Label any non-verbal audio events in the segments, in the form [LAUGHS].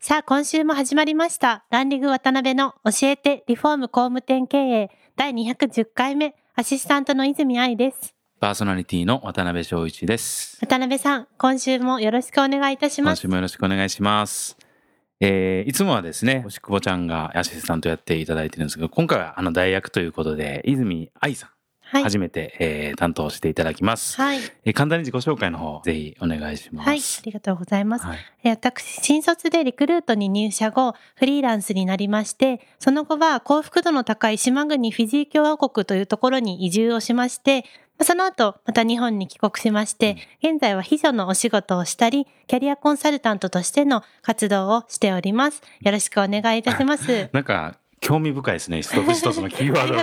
さあ今週も始まりました。ランリング渡辺の教えてリフォーム工務店経営第210回目アシスタントの泉愛です。パーソナリティの渡辺翔一です。渡辺さん、今週もよろしくお願いいたします。今週もよろしくお願いします。えーいつもはですね、おしくぼちゃんがアシスタントやっていただいてるんですけど、今回はあの代役ということで、泉愛さん、はい。初めて、えー担当していただきます。はい。えー簡単に自己紹介の方、ぜひお願いします。はい。ありがとうございます。はいえー私、新卒でリクルートに入社後、フリーランスになりまして、その後は幸福度の高い島国フィジー共和国というところに移住をしまして、まあその後、また日本に帰国しまして、現在は秘書のお仕事をしたり、キャリアコンサルタントとしての活動をしております。よろしくお願いいたします。[LAUGHS] なんか、興味深いですね。一つ一つのキーワードが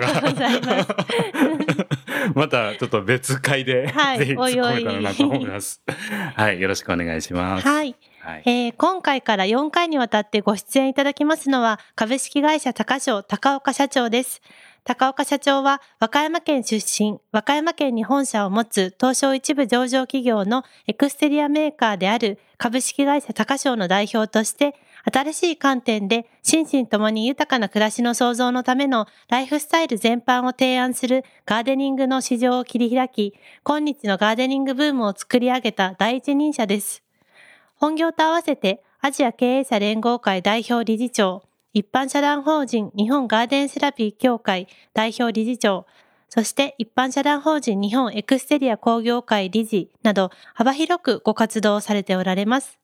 またちょっと別会で、はいぜひ突っ込めたらなと思います。はい、よろしくお願いします。はい。はい。えー今回から4回にわたってご出演いただきますのは、株式会社高商高岡社長です。高岡社長は、和歌山県出身、和歌山県に本社を持つ東証一部上場企業のエクステリアメーカーである株式会社高商の代表として、新しい観点で心身ともに豊かな暮らしの創造のためのライフスタイル全般を提案するガーデニングの市場を切り開き、今日のガーデニングブームを作り上げた第一人者です。本業と合わせてアジア経営者連合会代表理事長、一般社団法人日本ガーデンセラピー協会代表理事長、そして一般社団法人日本エクステリア工業会理事など幅広くご活動されておられます。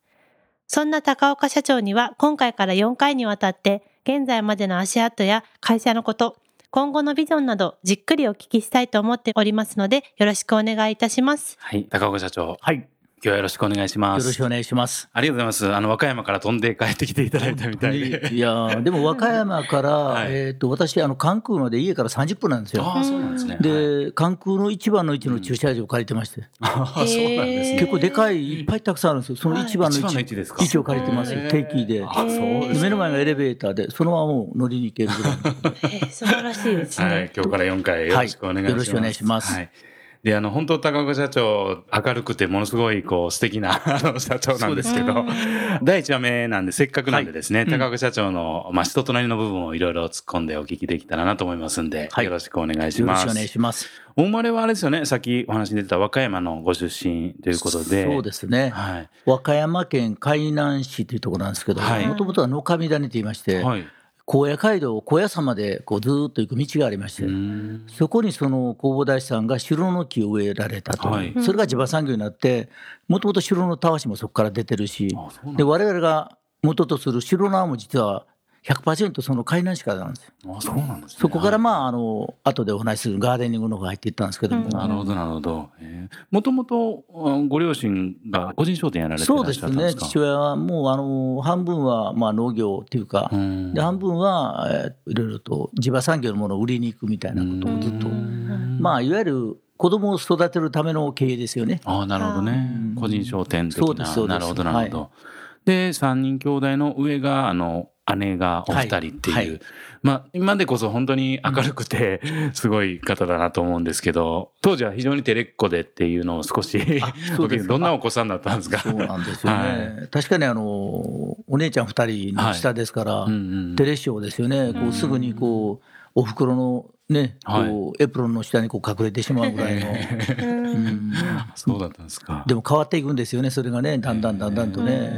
そんな高岡社長には今回から4回にわたって現在までの足跡や会社のこと、今後のビジョンなどじっくりお聞きしたいと思っておりますのでよろしくお願いいたします。はい、高岡社長、はい。今日はよろしくお願いします。よろしくお願いします。ありがとうございます。あの、和歌山から飛んで帰ってきていただいたみたいで。[LAUGHS] いやーでも和歌山から、はいえっ、と、私、あの、関空まで家から30分なんですよ。ああ、そうなんですね。はい、で、関空の一番の一の駐車場を借りてまして、ああ、そうなんですね。結構でかい、いっぱいたくさんあるんですよ。その一番の一番の一位置ですか位置を借りてますよ。定期で。あ、そうです目の前がエレベーターで、そのままもう乗りに行けるぐらいの。[LAUGHS] えー素晴らしいですね。はい、今日から4回よろしくお願いします。はいよろしくお願いしますはい。で、あの、本当、高岡社長、明るくて、ものすごい、こう、素敵な、[LAUGHS] あの、社長なんですけど、第1話目なんで、せっかくなんでですね、高岡社長の、まあ、人となりの部分をいろいろ突っ込んでお聞きできたらなと思いますんで、はいよろしくお願いします。よろしくお願いします。お生まれはあれですよね、さっきお話に出てた和歌山のご出身ということで。そうですね。はい。和歌山県海南市というところなんですけど、はいもともとは野上谷と言いまして、はい。高野街道、高野山までこうずーっと行く道がありまして、そこにその弘法大師さんが白の木を植えられたと、はい。それが地場産業になって、もともと白のたわしもそこから出てるし、で我々が元とする白縄も実は100%その海南市からなんですよ。あ、そうなんですね。そこからはいまあ、あの後でお話しするガーデニングの方が入っていったんですけども、なるほど、なるほど。もともと、うんご両親が個人商店やられてそうですね、しゃったんですか？父親はもうあの半分はまあ農業っていうか、うんで半分は、えーいろいろと地場産業のものを売りに行くみたいなことをずっと、まあ、いわゆる子供を育てるための経営ですよね。ああ、なるほどねうん。個人商店的な。そうですそうですなるほど、なるほど。はで、三人兄弟の上が、あの、姉がお二人っていう、はいはいまあ、今でこそ本当に明るくて、すごい方だなと思うんですけど、当時は非常に照れっ子でっていうのを少し、どんなお子さんだったんですか？そうなんですよね。確かにあのお姉ちゃん二人の下ですから、うんうんテレショーですよね。こうすぐにこうお袋のね、こうエプロンの下にこう隠れてしまうぐらいの。[LAUGHS] うんそうだったんですか。でも変わっていくんですよね。それがね、だんだんだんだんとね。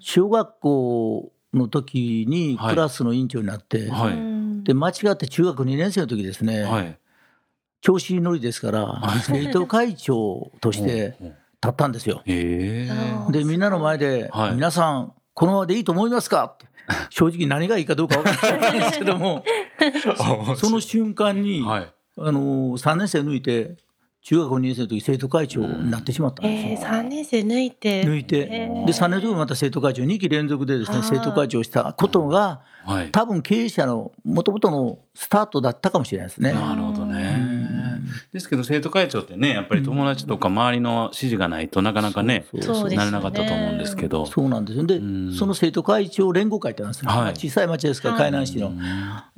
小学校の時にはいクラスの委員長になって、はい。で間違って中学2年生の時ですね。はい。調子乗りですから、生徒会長として立ったんですよ。へえ。で、みんなの前で、はい皆さん、このままでいいと思いますか？って、正直何がいいかどうか分からないんですけども、[LAUGHS] その瞬間に、はい。あの3年生抜いて、中学校2年生の時生徒会長になってしまったんですよ。えー、3年生抜いて。抜いて、えーで3年の時また生徒会長2期連続でですね生徒会長をしたことがはい。多分経営者のもともとのスタートだったかもしれないですね。なるほどね。ですけど生徒会長ってね、やっぱり友達とか周りの指示がないとなかなかね、そうそうそう。ですよねなれなかったと思うんですけど。そうなんですよで、うん。その生徒会長連合会ってなんですよ、はい。まあ小さい町ですからはい。海南市の。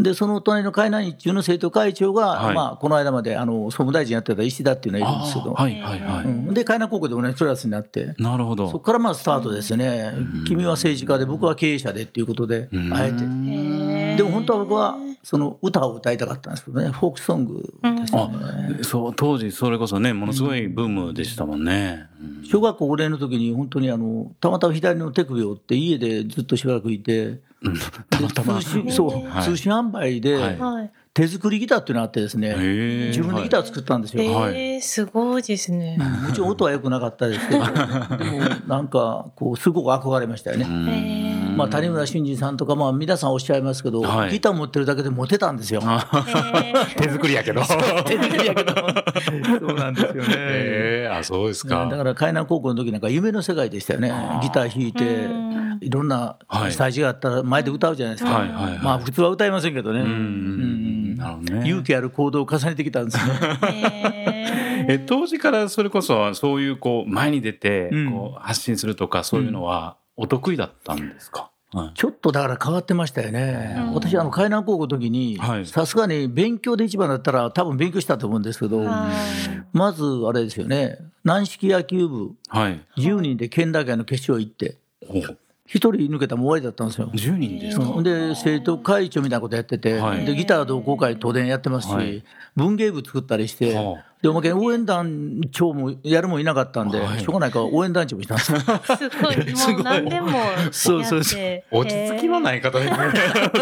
でその隣の海南市中の生徒会長が、はい。まあ、この間まであの総務大臣やってた石田っていうのがいるんですけど、はいはいはい。うん。で海南高校で同じクラスになって。なるほど。そこからまあスタートですね、君は政治家で僕は経営者でっていうことで、うん。あえて、えー。でも本当は僕はその歌を歌いたかったんですけどね、フォークソングですあね。、そう、当時それこそね、ものすごいブームでしたもんね。うん小学校5年の時に本当にあのたまたま左の手首を折って家でずっとしばらくいて、うんたまたま。通信そう、はい通信販売で、はいはい。手作りギターっていうのがあってですね、自分でギター作ったんですよ。えはいー、すごいですね。もちろん音は良くなかったですけど、[LAUGHS] でもなんかこうすごく憧れましたよね。まあ、谷村新司さんとか、まあ、皆さんおっしゃいますけど、はいギター持ってるだけでモテたんですよ。えー手作りやけど。手作りやけど [LAUGHS] そうなんですよね。ええあ、そうですか。だから海南高校の時なんか夢の世界でしたよね。ギター弾いてうん、いろんなはいスタジオがあったら前で歌うじゃないですか。はいはいはいまあ普通は歌いませんけどね。うんね。勇気ある行動を重ねてきたんですね。[LAUGHS] え当時からそれこそそういうこう前に出てうんこう発信するとかそういうのはお得意だったんですか、はい。ちょっとだから変わってましたよね。うん。私あの海南高校の時にはい。さすがに勉強で一番だったら多分勉強したと思うんですけど、はい。まずあれですよね。軟式野球部はい。10人で県大会の決勝行ってお1人抜けたらもう終わりだったんですよ。10人ですか、うん。で生徒会長みたいなことやってて、はい。でギター同好会東電やってますし、はい。文芸部作ったりして、はあでおまけに応援団長もやるもいなかったんで、はい。しょうがないから応援団長もしたんですよ。[LAUGHS] すごい、もう何でもやって。そうそうそう。落ち着きのない方ですね。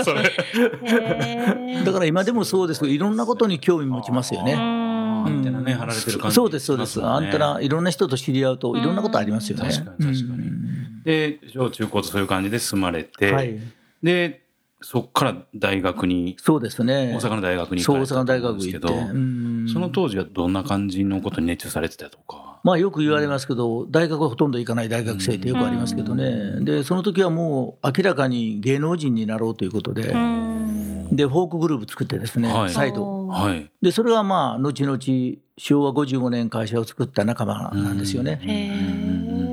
それ。だから今でもそうですけどいろんなことに興味持ちますよね。アンテナね張られてる感じそうですそうです、アンテナいろんな人と知り合うといろんなことありますよね。確かに確かに。で小中高とそういう感じで住まれて、でそこから大学にそうですね。大阪の大学にそう行かれたん大阪の大学ですけど、行って、うんその当時はどんな感じのことに熱中されてたとか？まあよく言われますけど、大学はほとんど行かない大学生ってよくありますけどね、でその時はもう明らかに芸能人になろうということで、うんでフォークグループ作ってですね、はい再度。はい。でそれはまあ後々昭和55年会社を作った仲間なんですよね。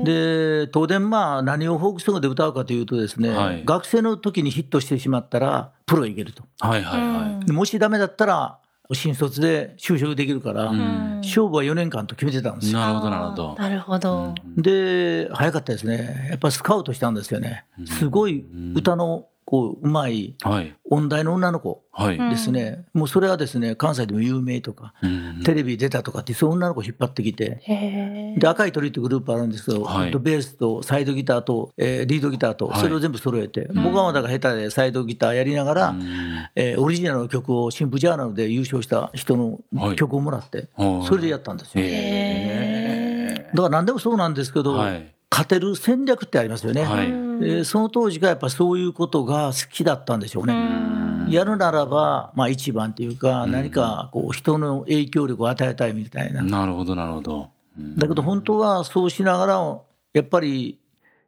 で東電まあ何をフォークソングで歌うかというとですね、はい学生の時にヒットしてしまったらプロへ行けるとはいはいはでもしダメだったら新卒で就職できるから、ん勝負は4年間と決めてたんですい。よ。なるほどなるほど。なるほど。で早かったですねやっぱスカウトしたんですよねすごい歌のこううまいはい。音大の女の子はい。ですね、もうそれはですね関西でも有名とか、うんテレビ出たとかってそういう女の子引っ張ってきてで赤い鳥ってグループあるんですけど、はい。ベースとサイドギターと、えーリードギターとはい。それを全部揃えて、僕はまだから下手でサイドギターやりながら、うん。えーオリジナルの曲を新婦ジャーナルで優勝した人のはい。曲をもらって、はい。それでやったんですよ。へだから何でもそうなんですけど、はい勝てる戦略ってありますよね。はいえーその当時がやっぱそういうことが好きだったんでしょうね。やるならば、まあ、一番というか、何かこう人の影響力を与えたいみたいな。なるほどなるほど。うんだけど本当はそうしながら、やっぱり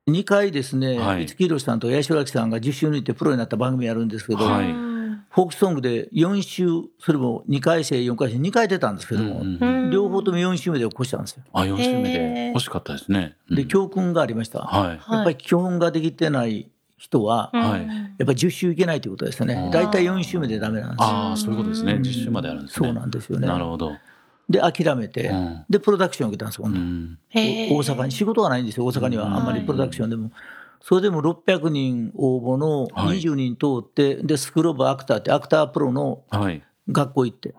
2回ですね、はい五木ひろしさんと八代亜紀さんが10週抜いてプロになった番組やるんですけど、はいフォークソングで4週、それも2回生、4回生、2回出たんですけども、うんうん両方とも4週目で起こしたんですよ。あ、4週目へでー欲しかったですね。うんで、教訓がありました。はい。やっぱり基本ができてない人は、はいうんやっぱり10週いけないということですよね。大体4週目でダメなんですよ。ああ、そういうことですね。10週まであるんですね。そうなんですよねなるほど。で、諦めて、うんで、プロダクションを受けたんですよ、今度うん大阪に。仕事がないんですよ、大阪には。あんまりプロダクションでも。それでも600人応募のはい20人通って、で、スクールオブアクターってアクタープロのはい。学校行って、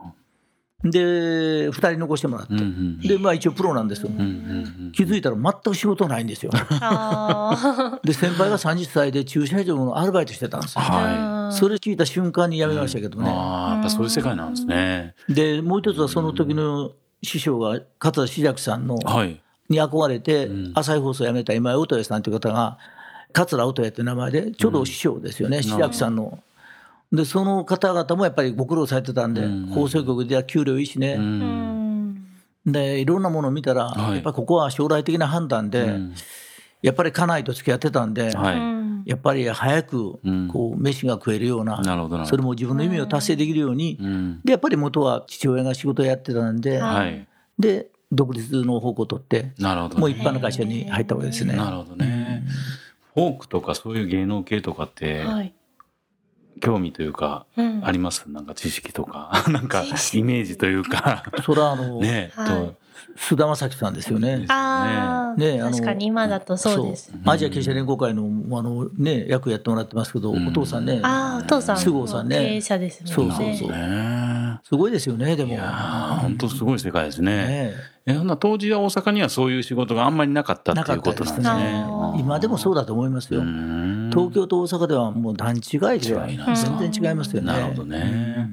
で、2人残してもらって、うんうんで、まあ一応プロなんですよ。うんうん気づいたら全く仕事ないんですよ。あで、先輩が30歳で駐車場のアルバイトしてたんですよ。はーそれ聞いた瞬間に辞めましたけどい。ね。ああ、やっぱそういう世界なんですね。で、もう一つはその時の師匠が勝田志らくさんの、はい。に憧れてうん、朝日放送を辞めた今井音也さんという方が、桂音也って名前で、ちょうど師匠ですよね、志らくさんの。で、その方々もやっぱりご苦労されてたんで、うん。放送局では給料いいしね、でいろんなものを見たら、はい。やっぱりここは将来的な判断で、うん。やっぱり家内と付き合ってたんで、はい。うん。やっぱり早くうん。こう飯が食えるような、なそれも自分の夢を達成できるように、うん。でやっぱり元は父親が仕事をやってたんで、はい。で独立の方向を取って、なるほどね。もう一般の会社に入ったわけですね。なるほどねフォークとかそういう芸能系とかってはい。興味というかうん。あります？なんか知識とか。[LAUGHS] なんかイメージというか。[LAUGHS] それはあの、ねはい。と菅田将暉さんですよね。ああ、ねあの確かに今だとそうです。アジア経営者連合会のあの、ね、役やってもらってますけど、うん。お父さんね、ああ、お父さん。菅生さんね。経営者ですもんね。そうそうそう。ねすごいですよね、でも。いやー本当すごい世界ですね。ねえ。ほんなら当時は大阪にはそういう仕事があんまりなかったっていうことなんですね。今でもそうだと思いますよ。うん。東京と大阪ではもう段違いでは全然違いますよね。なるほどね。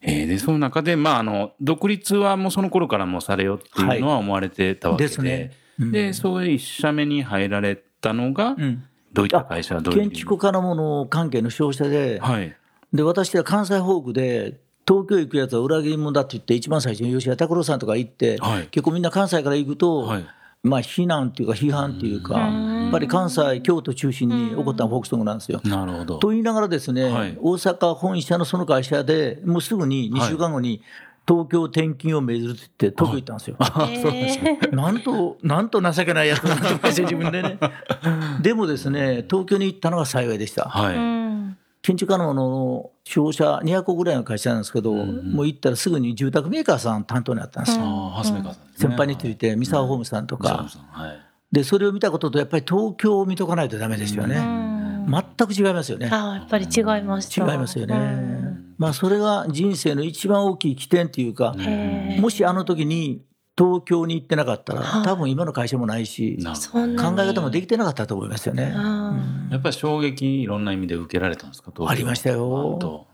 えーでその中で、まあ、あの独立はもうその頃からもうされよっていうのは思われてたわけで、ですね。うん。でそういう一社目に入られたのが、うん。どういった会社どういう建築家のもの関係の商社で、はい。で私は関西ホークで、東京行くやつは裏切り者だって言って、一番最初に吉田拓郎さんとか行って、はい。結構みんな関西から行くと、はい。まあ、非難っていうか、批判っていうか、やっぱり関西、京都中心に起こったのがフォークソングなんですよ。なるほど。と言いながらですね、はい。大阪本社のその会社で、もうすぐに2週間後に、東京転勤を命ずるって言って、東京行ったんですよ。えー。なんと、なんと情けないやつなんて思いました自分でね。[LAUGHS] でもですね、東京に行ったのが幸いでした。はい、うん建築家のの商社200個ぐらいの会社なんですけど、もう行ったらすぐに住宅メーカーさん担当になったんですよ。ああハスメーカーさん先輩について、三沢ホームさんとか、はいで、それを見たことと、やっぱり東京を見とかないとダメですよね。全く違いますよね。ああ、やっぱり違いました。違いますよねうん。まあ、それが人生の一番大きい起点っていうか、もしあの時に東京に行ってなかったら、はい。多分今の会社もないし、考え方もできてなかったと思いますよね。あどやっぱり衝撃いろんな意味で受けられたんですか？ありましたよ。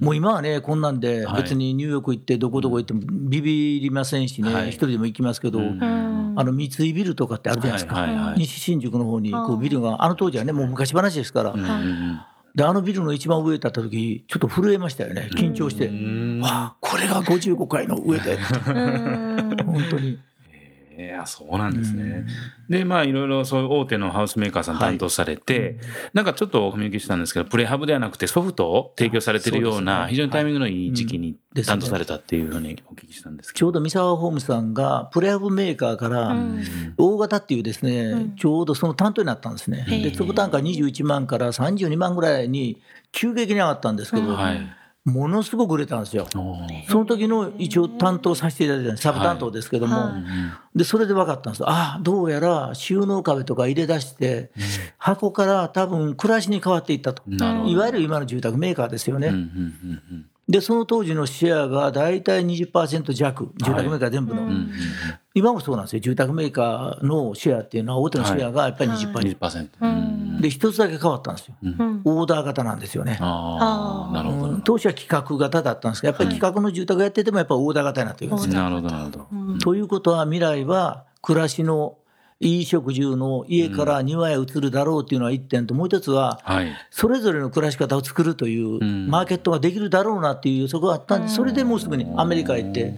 もう今はね、こんなんではい。別にニューヨーク行ってどこどこ行ってもビビりませんしね、はい。一人でも行きますけど、うん。あの三井ビルとかってあるじゃないですか、はいはいはい。西新宿の方にこうビルが、あの当時はね、もう昔話ですから、うん。うんであのビルの一番上に立った時ちょっと震えましたよね、緊張して、うん。わあ、これが55階の上で、うん本当に。いやそうなんですね。でまあいろいろそういう大手のハウスメーカーさん担当されて、なんかちょっとお見受けしたんですけどプレハブではなくてソフトを提供されてるような非常にタイミングのいい時期に担当されたっていうふうにお聞きしたんですけちょうど三沢ホームさんがプレハブメーカーからうん大型っていうですね、うんちょうどその担当になったんですね。へえで坪単価21万から32万ぐらいに急激に上がったんですけど、ど。はい。ものすごく売れたんですよ。その時の一応担当させていただいたサブ担当ですけども、はい。はいでそれで分かったんです。ああどうやら収納壁とか入れ出して、箱から多分暮らしに変わっていったと。いわゆる今の住宅メーカーですよね。うんうんうんでその当時のシェアが大体20%弱住宅メーカー全部の、うんうんうん。今もそうなんですよ。住宅メーカーのシェアっていうのは大手のシェアがやっぱり20%、うん。20%。ううんんで一つだけ変わったんですよ。うん。オーダー型なんですよね。ああ、なるほど。うん。当初は企画型だったんですけどやっぱり企画の住宅やっててもやっぱりオーダー型になってるんですよ。なるほど、なるほど。うん。ということは未来は暮らしの衣食住の家から庭へ移るだろうというのは一点ともう一つははい。それぞれの暮らし方を作るといううん。マーケットができるだろうなっていう予測があったんでそれでもうすぐにアメリカへ行って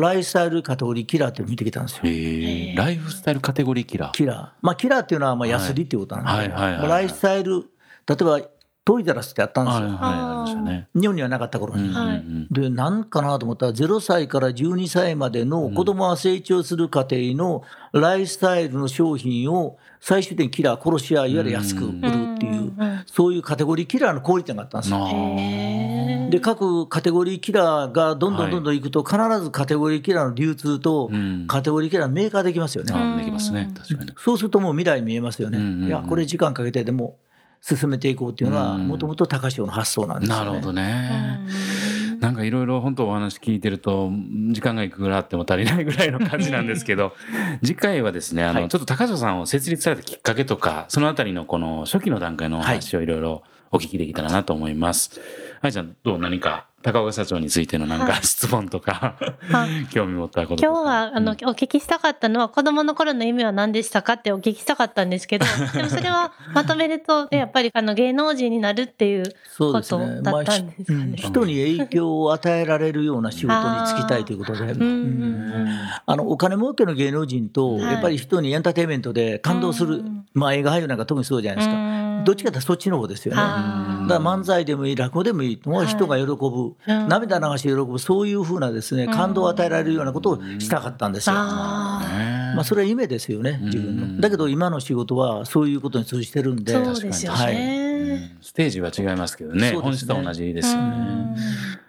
ライフスタイルカテゴリーキラーっていうのを見てきたんですよ。ええライフスタイルカテゴリーキラー。キラー。まあキラーっていうのはまあ安りっていうことなんですけどはいはいはいはいまあライフスタイル例えばトイザラスってあったんですよ。はいはい。日本にはなかった頃に。はいうんで、なんかなと思ったら、0歳から12歳までの子供が成長する過程のライフスタイルの商品を最終的にキラー、殺し屋、いわゆる安く売るっていう、そういうカテゴリーキラーの小売店があったんですよ。で、各カテゴリーキラーがどんどんどんどんいくと、必ずカテゴリーキラーの流通とうんカテゴリーキラーのメーカーできますよね。できますね。確かに。そうするともう未来見えますよね。うんうんうんいや、これ時間かけてでも進めていこうっていうのは、うんもともと高潮の発想なんですよね。なるほどね。なんかいろいろ本当お話聞いてると時間がいくらあっても足りないぐらいの感じなんですけど次回はですねあの、はい。ちょっと高城さんを設立されたきっかけとかそのあたりのこの初期の段階のお話をいろいろお聞きできたらなと思います。はい、じゃあどう？何か？高岡社長についてのなんか質問とか、は [LAUGHS] 興味持ったこととか。今日はあの、お聞きしたかったのは子供の頃の夢は何でしたかってお聞きしたかったんですけど [LAUGHS] でもそれはまとめると [LAUGHS] やっぱりあの芸能人になるっていうそうですね。ことだったんですかね。まあ人に影響を与えられるような仕事に就きたいということで、うんうんあのお金儲けの芸能人と、はい。やっぱり人にエンターテインメントで感動する、うんまあ映画俳優なんか特にそうじゃないですか。うん。どっちかというとそっちの方ですよね。だから漫才でもいい、落語でもいい、もう人が喜ぶ、うん。涙流して喜ぶ、そういうふうなですね、感動を与えられるようなことをしたかったんですよ。あまあ、それは夢ですよね、自分の。だけど今の仕事はそういうことに通じてるんで、ーそうですよはい。ね。ステージは違いますけどねね。本質と同じですよね。うん。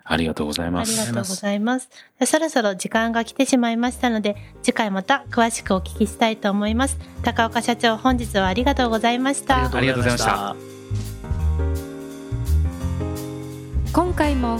ありがとうございます。ありがとうございます。そろそろ時間が来てしまいましたので、次回また詳しくお聞きしたいと思います。高岡社長、本日はありがとうございました。ありがとうございました。今回も